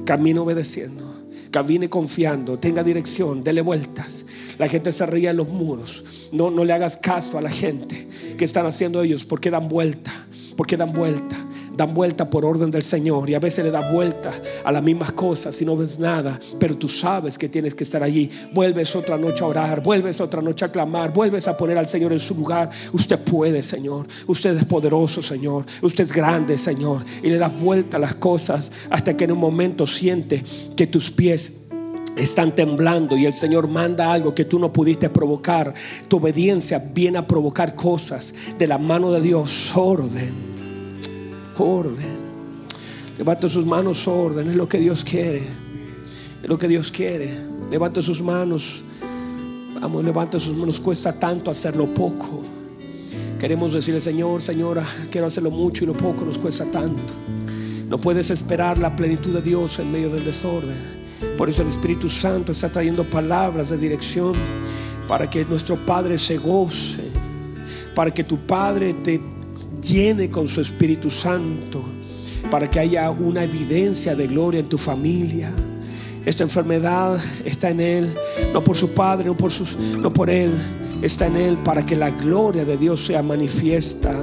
Camine obedeciendo. Camine confiando. Tenga dirección. Dele vueltas. La gente se ríe en los muros. No, no le hagas caso a la gente que están haciendo ellos porque dan vuelta. Porque dan vuelta dan vuelta por orden del Señor y a veces le da vuelta a las mismas cosas y no ves nada, pero tú sabes que tienes que estar allí. Vuelves otra noche a orar, vuelves otra noche a clamar, vuelves a poner al Señor en su lugar. Usted puede, Señor. Usted es poderoso, Señor. Usted es grande, Señor. Y le das vuelta a las cosas hasta que en un momento siente que tus pies están temblando y el Señor manda algo que tú no pudiste provocar. Tu obediencia viene a provocar cosas de la mano de Dios. Orden orden. Levanta sus manos, orden. Es lo que Dios quiere. Es lo que Dios quiere. Levanta sus manos. Vamos, levanta sus manos. Cuesta tanto hacerlo poco. Queremos decirle, Señor, Señora, quiero hacerlo mucho y lo poco nos cuesta tanto. No puedes esperar la plenitud de Dios en medio del desorden. Por eso el Espíritu Santo está trayendo palabras de dirección para que nuestro Padre se goce, para que tu Padre te llene con su Espíritu Santo para que haya una evidencia de gloria en tu familia. Esta enfermedad está en Él, no por su Padre, no por, sus, no por Él, está en Él para que la gloria de Dios sea manifiesta.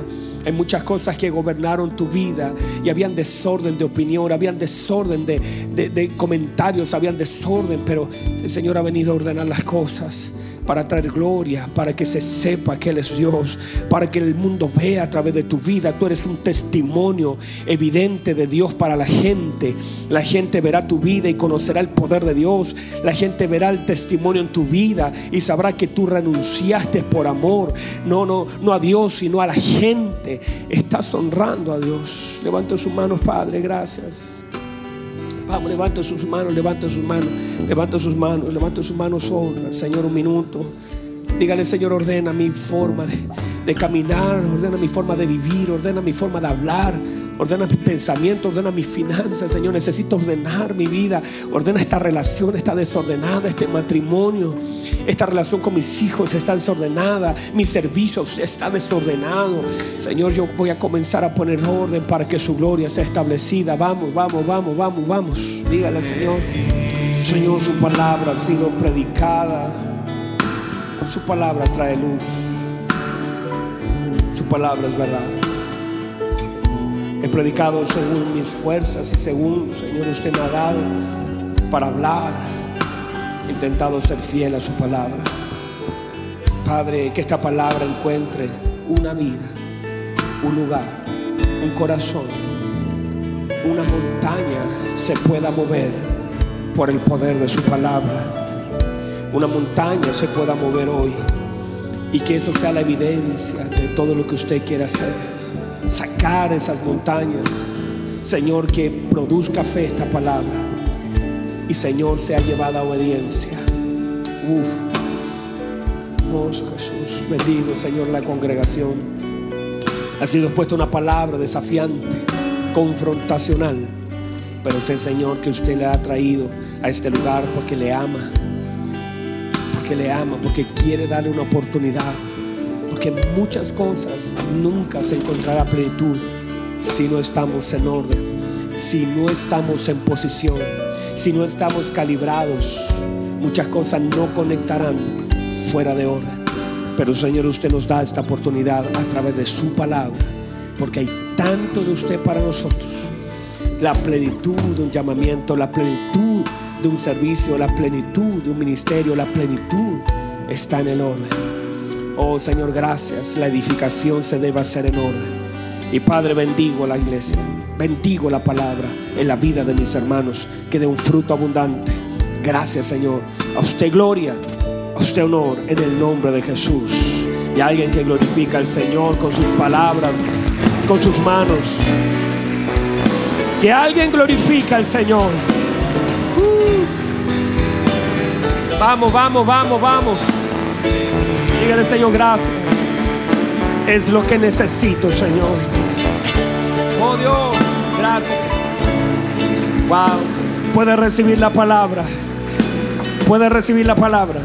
Hay muchas cosas que gobernaron tu vida y habían desorden de opinión, habían desorden de, comentarios, habían desorden, pero el Señor ha venido a ordenar las cosas para traer gloria, para que se sepa que Él es Dios, para que el mundo vea a través de tu vida. Tú eres un testimonio evidente de Dios para la gente. La gente verá tu vida y conocerá el poder de Dios. La gente verá el testimonio en tu vida y sabrá que tú renunciaste por amor. No, no, no a Dios, sino a la gente. Estás honrando a Dios. Levanta sus manos, Padre, gracias. Vamos, levanta sus manos, levanta sus manos, levanta sus manos, levanta sus manos, honra Señor un minuto. Dígale, Señor, ordena mi forma de, de caminar, ordena mi forma de vivir, ordena mi forma de hablar, Ordena mis pensamientos, ordena mis finanzas, Señor. Necesito ordenar mi vida. Ordena esta relación, está desordenada, este matrimonio. Esta relación con mis hijos está desordenada. Mis servicios está desordenado. Señor, yo voy a comenzar a poner orden para que su gloria sea establecida. Vamos, vamos, vamos, vamos, vamos. Dígale al Señor. Señor, su palabra ha sido predicada. Su palabra trae luz. Su palabra es verdad. Predicado según mis fuerzas y según, Señor, usted me ha dado para hablar. Intentado ser fiel a su palabra. Padre, que esta palabra encuentre una vida, un lugar, un corazón, una montaña se pueda mover por el poder de su palabra. Una montaña se pueda mover hoy y que eso sea la evidencia de todo lo que usted quiere hacer sacar esas montañas. Señor, que produzca fe esta palabra. Y Señor, sea llevada a obediencia. Uf. Jesús. Bendigo, Señor, la congregación. Ha sido puesta una palabra desafiante, confrontacional. Pero sé, Señor, que usted le ha traído a este lugar porque le ama. Porque le ama, porque quiere darle una oportunidad porque muchas cosas nunca se encontrará plenitud si no estamos en orden, si no estamos en posición, si no estamos calibrados. Muchas cosas no conectarán fuera de orden. Pero Señor, usted nos da esta oportunidad a través de su palabra, porque hay tanto de usted para nosotros. La plenitud de un llamamiento, la plenitud de un servicio, la plenitud de un ministerio, la plenitud está en el orden. Oh Señor, gracias. La edificación se debe hacer en orden. Y Padre, bendigo la iglesia. Bendigo la palabra en la vida de mis hermanos. Que dé un fruto abundante. Gracias, Señor. A usted gloria. A usted honor en el nombre de Jesús. Y alguien que glorifica al Señor con sus palabras, con sus manos. Que alguien glorifica al Señor. Uh. Vamos, vamos, vamos, vamos. Dígale, Señor, gracias. Es lo que necesito, Señor. Oh Dios, gracias. Wow. Puede recibir la palabra. Puede recibir la palabra.